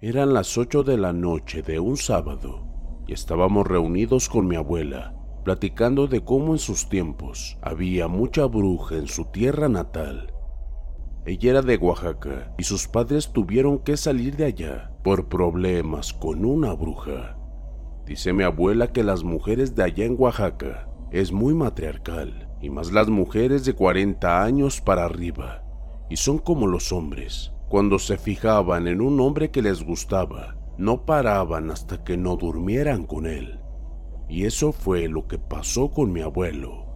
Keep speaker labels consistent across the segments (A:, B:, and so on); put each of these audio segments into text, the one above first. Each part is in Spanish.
A: Eran las ocho de la noche de un sábado y estábamos reunidos con mi abuela, platicando de cómo en sus tiempos había mucha bruja en su tierra natal. Ella era de Oaxaca y sus padres tuvieron que salir de allá por problemas con una bruja. Dice mi abuela que las mujeres de allá en Oaxaca es muy matriarcal y más las mujeres de 40 años para arriba y son como los hombres. Cuando se fijaban en un hombre que les gustaba, no paraban hasta que no durmieran con él. Y eso fue lo que pasó con mi abuelo.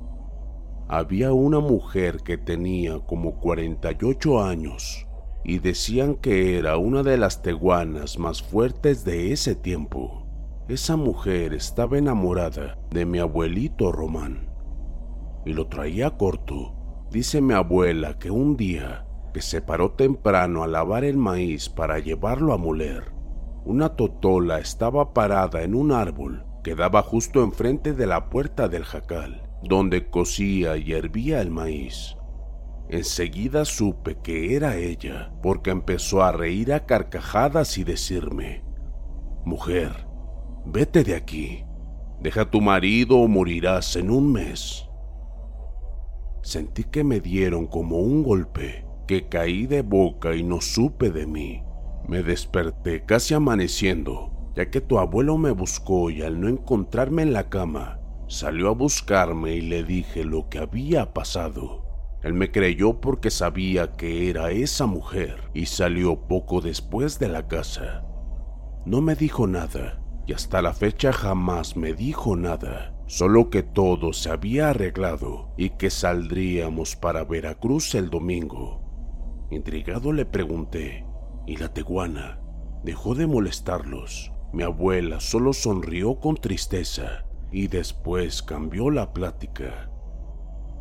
A: Había una mujer que tenía como 48 años y decían que era una de las teguanas más fuertes de ese tiempo. Esa mujer estaba enamorada de mi abuelito Román y lo traía corto. Dice mi abuela que un día que se paró temprano a lavar el maíz para llevarlo a moler, una totola estaba parada en un árbol que daba justo enfrente de la puerta del jacal, donde cocía y hervía el maíz. Enseguida supe que era ella, porque empezó a reír a carcajadas y decirme, Mujer, vete de aquí, deja a tu marido o morirás en un mes. Sentí que me dieron como un golpe, que caí de boca y no supe de mí. Me desperté casi amaneciendo, ya que tu abuelo me buscó y al no encontrarme en la cama, salió a buscarme y le dije lo que había pasado. Él me creyó porque sabía que era esa mujer y salió poco después de la casa. No me dijo nada y hasta la fecha jamás me dijo nada, solo que todo se había arreglado y que saldríamos para Veracruz el domingo. Intrigado le pregunté, ¿y la teguana? Dejó de molestarlos. Mi abuela solo sonrió con tristeza y después cambió la plática.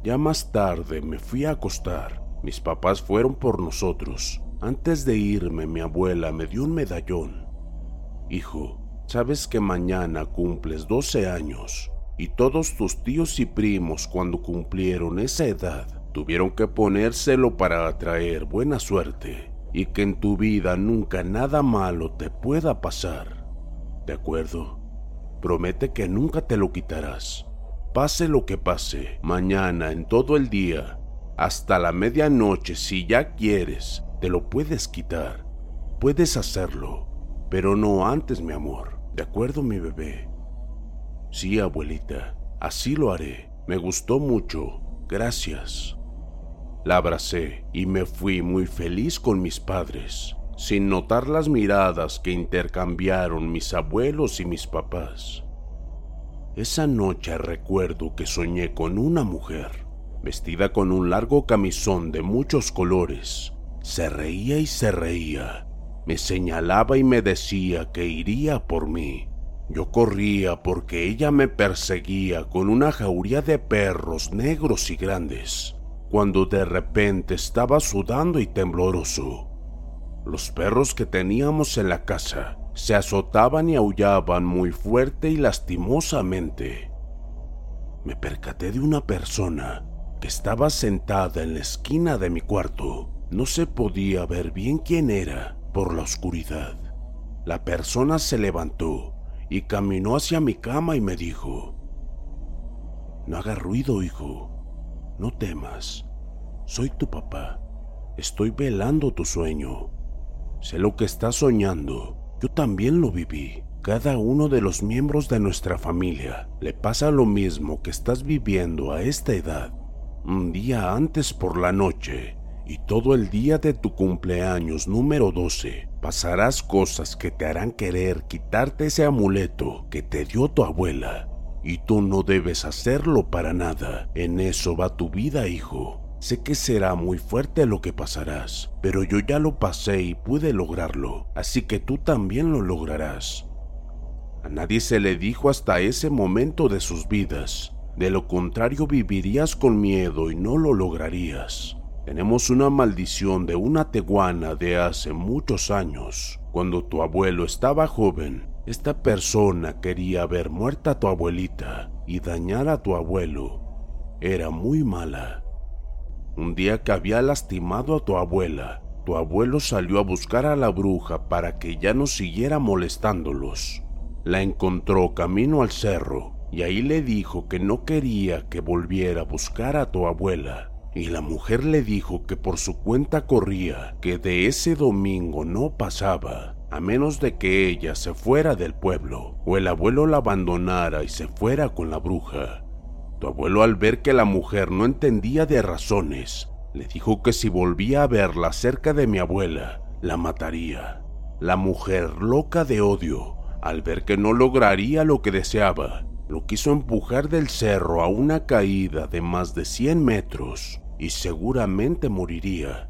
A: Ya más tarde me fui a acostar. Mis papás fueron por nosotros. Antes de irme, mi abuela me dio un medallón. Hijo, sabes que mañana cumples 12 años y todos tus tíos y primos cuando cumplieron esa edad tuvieron que ponérselo para atraer buena suerte y que en tu vida nunca nada malo te pueda pasar. ¿De acuerdo? Promete que nunca te lo quitarás. Pase lo que pase, mañana, en todo el día, hasta la medianoche, si ya quieres, te lo puedes quitar. Puedes hacerlo, pero no antes, mi amor. ¿De acuerdo, mi bebé? Sí, abuelita, así lo haré. Me gustó mucho. Gracias. La abracé y me fui muy feliz con mis padres, sin notar las miradas que intercambiaron mis abuelos y mis papás. Esa noche recuerdo que soñé con una mujer, vestida con un largo camisón de muchos colores. Se reía y se reía. Me señalaba y me decía que iría por mí. Yo corría porque ella me perseguía con una jauría de perros negros y grandes. Cuando de repente estaba sudando y tembloroso. Los perros que teníamos en la casa se azotaban y aullaban muy fuerte y lastimosamente. Me percaté de una persona que estaba sentada en la esquina de mi cuarto. No se podía ver bien quién era por la oscuridad. La persona se levantó y caminó hacia mi cama y me dijo, No hagas ruido, hijo, no temas, soy tu papá, estoy velando tu sueño. Sé lo que estás soñando, yo también lo viví. Cada uno de los miembros de nuestra familia le pasa lo mismo que estás viviendo a esta edad. Un día antes por la noche y todo el día de tu cumpleaños número 12 pasarás cosas que te harán querer quitarte ese amuleto que te dio tu abuela. Y tú no debes hacerlo para nada. En eso va tu vida, hijo. Sé que será muy fuerte lo que pasarás, pero yo ya lo pasé y pude lograrlo, así que tú también lo lograrás. A nadie se le dijo hasta ese momento de sus vidas. De lo contrario vivirías con miedo y no lo lograrías. Tenemos una maldición de una teguana de hace muchos años. Cuando tu abuelo estaba joven, esta persona quería ver muerta a tu abuelita y dañar a tu abuelo. Era muy mala. Un día que había lastimado a tu abuela, tu abuelo salió a buscar a la bruja para que ya no siguiera molestándolos. La encontró camino al cerro y ahí le dijo que no quería que volviera a buscar a tu abuela. Y la mujer le dijo que por su cuenta corría, que de ese domingo no pasaba, a menos de que ella se fuera del pueblo o el abuelo la abandonara y se fuera con la bruja. Tu abuelo al ver que la mujer no entendía de razones, le dijo que si volvía a verla cerca de mi abuela, la mataría. La mujer, loca de odio, al ver que no lograría lo que deseaba, lo quiso empujar del cerro a una caída de más de 100 metros y seguramente moriría.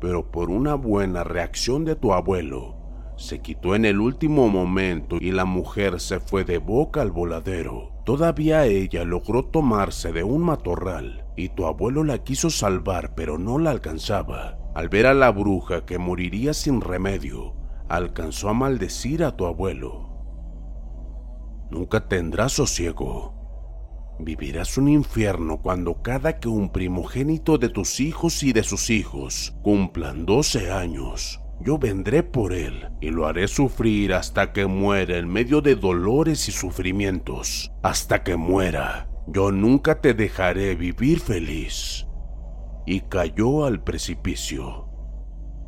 A: Pero por una buena reacción de tu abuelo, se quitó en el último momento y la mujer se fue de boca al voladero. Todavía ella logró tomarse de un matorral y tu abuelo la quiso salvar pero no la alcanzaba. Al ver a la bruja que moriría sin remedio, alcanzó a maldecir a tu abuelo. Nunca tendrás sosiego. Vivirás un infierno cuando cada que un primogénito de tus hijos y de sus hijos cumplan 12 años yo vendré por él y lo haré sufrir hasta que muera en medio de dolores y sufrimientos. Hasta que muera, yo nunca te dejaré vivir feliz. Y cayó al precipicio.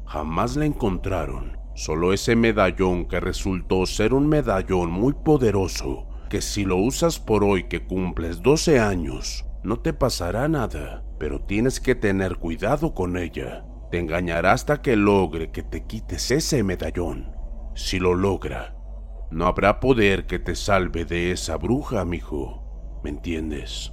A: Jamás la encontraron, solo ese medallón que resultó ser un medallón muy poderoso, que si lo usas por hoy que cumples 12 años, no te pasará nada, pero tienes que tener cuidado con ella te engañará hasta que logre que te quites ese medallón. Si lo logra, no habrá poder que te salve de esa bruja, amigo. ¿Me entiendes?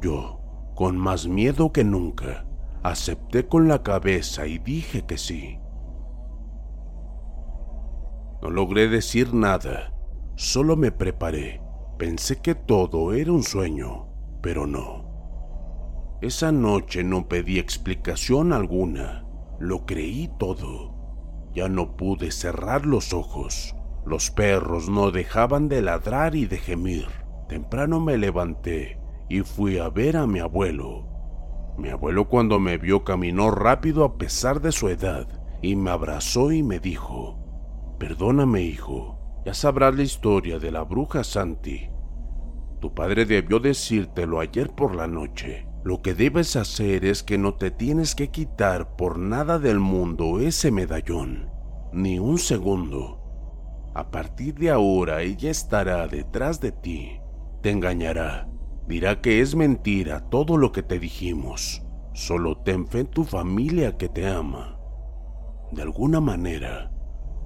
A: Yo, con más miedo que nunca, acepté con la cabeza y dije que sí. No logré decir nada, solo me preparé. Pensé que todo era un sueño, pero no. Esa noche no pedí explicación alguna, lo creí todo. Ya no pude cerrar los ojos. Los perros no dejaban de ladrar y de gemir. Temprano me levanté y fui a ver a mi abuelo. Mi abuelo cuando me vio caminó rápido a pesar de su edad y me abrazó y me dijo, Perdóname hijo, ya sabrás la historia de la bruja Santi. Tu padre debió decírtelo ayer por la noche. Lo que debes hacer es que no te tienes que quitar por nada del mundo ese medallón, ni un segundo. A partir de ahora ella estará detrás de ti, te engañará, dirá que es mentira todo lo que te dijimos. Solo ten fe en tu familia que te ama. De alguna manera,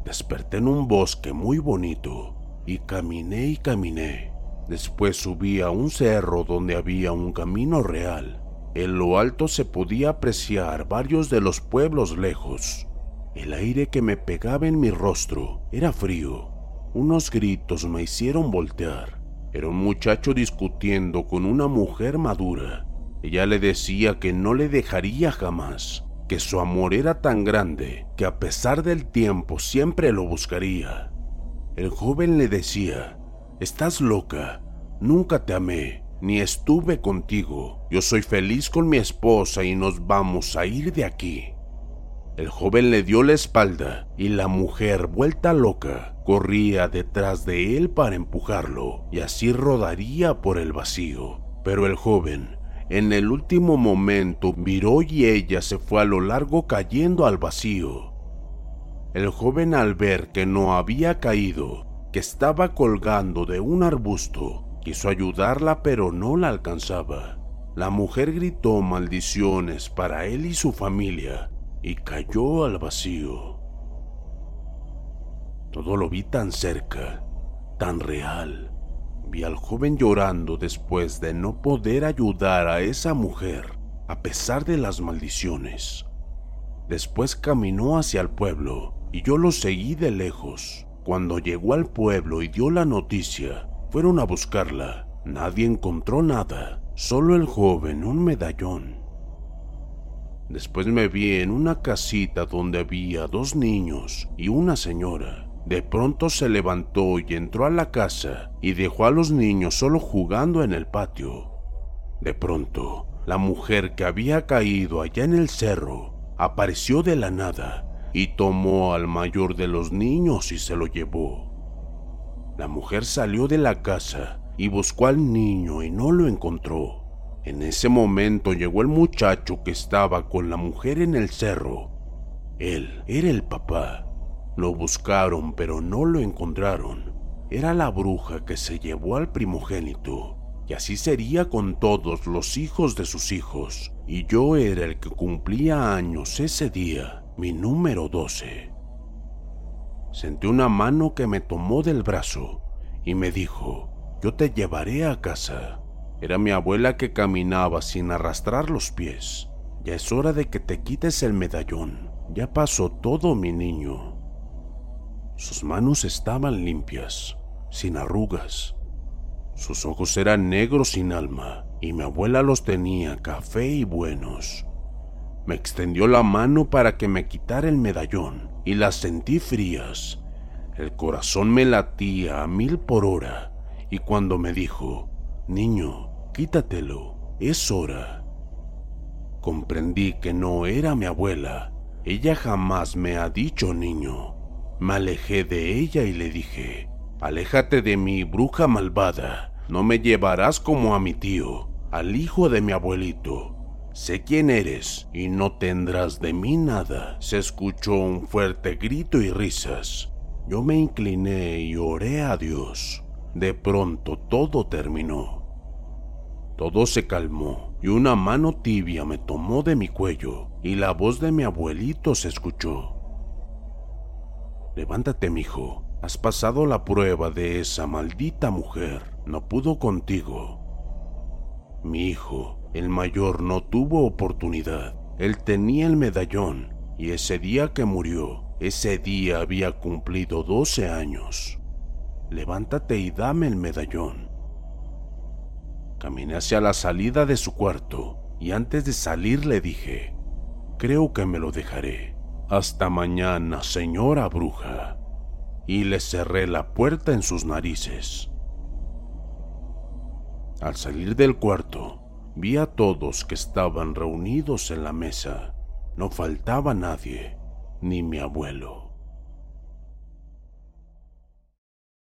A: desperté en un bosque muy bonito y caminé y caminé. Después subí a un cerro donde había un camino real. En lo alto se podía apreciar varios de los pueblos lejos. El aire que me pegaba en mi rostro era frío. Unos gritos me hicieron voltear. Era un muchacho discutiendo con una mujer madura. Ella le decía que no le dejaría jamás, que su amor era tan grande que a pesar del tiempo siempre lo buscaría. El joven le decía, Estás loca, nunca te amé, ni estuve contigo. Yo soy feliz con mi esposa y nos vamos a ir de aquí. El joven le dio la espalda y la mujer, vuelta loca, corría detrás de él para empujarlo y así rodaría por el vacío. Pero el joven, en el último momento, viró y ella se fue a lo largo cayendo al vacío. El joven al ver que no había caído, que estaba colgando de un arbusto, quiso ayudarla pero no la alcanzaba. La mujer gritó maldiciones para él y su familia y cayó al vacío. Todo lo vi tan cerca, tan real. Vi al joven llorando después de no poder ayudar a esa mujer a pesar de las maldiciones. Después caminó hacia el pueblo y yo lo seguí de lejos. Cuando llegó al pueblo y dio la noticia, fueron a buscarla. Nadie encontró nada, solo el joven un medallón. Después me vi en una casita donde había dos niños y una señora. De pronto se levantó y entró a la casa y dejó a los niños solo jugando en el patio. De pronto, la mujer que había caído allá en el cerro apareció de la nada y tomó al mayor de los niños y se lo llevó. La mujer salió de la casa y buscó al niño y no lo encontró. En ese momento llegó el muchacho que estaba con la mujer en el cerro. Él era el papá. Lo buscaron pero no lo encontraron. Era la bruja que se llevó al primogénito. Y así sería con todos los hijos de sus hijos. Y yo era el que cumplía años ese día, mi número 12. Sentí una mano que me tomó del brazo y me dijo, yo te llevaré a casa. Era mi abuela que caminaba sin arrastrar los pies. Ya es hora de que te quites el medallón. Ya pasó todo, mi niño. Sus manos estaban limpias, sin arrugas. Sus ojos eran negros sin alma, y mi abuela los tenía café y buenos. Me extendió la mano para que me quitara el medallón, y las sentí frías. El corazón me latía a mil por hora, y cuando me dijo, Niño, quítatelo, es hora. Comprendí que no era mi abuela. Ella jamás me ha dicho niño. Me alejé de ella y le dije, Aléjate de mí, bruja malvada. No me llevarás como a mi tío, al hijo de mi abuelito. Sé quién eres y no tendrás de mí nada. Se escuchó un fuerte grito y risas. Yo me incliné y oré a Dios. De pronto todo terminó. Todo se calmó y una mano tibia me tomó de mi cuello y la voz de mi abuelito se escuchó. Levántate, mijo. Has pasado la prueba de esa maldita mujer. No pudo contigo. Mi hijo, el mayor, no tuvo oportunidad. Él tenía el medallón y ese día que murió, ese día había cumplido 12 años. Levántate y dame el medallón. Caminé hacia la salida de su cuarto y antes de salir le dije, creo que me lo dejaré. Hasta mañana, señora bruja. y les cerré la puerta en sus narices. Al salir del cuarto, vi a todos que estaban reunidos en la mesa. No faltaba nadie, ni mi abuelo.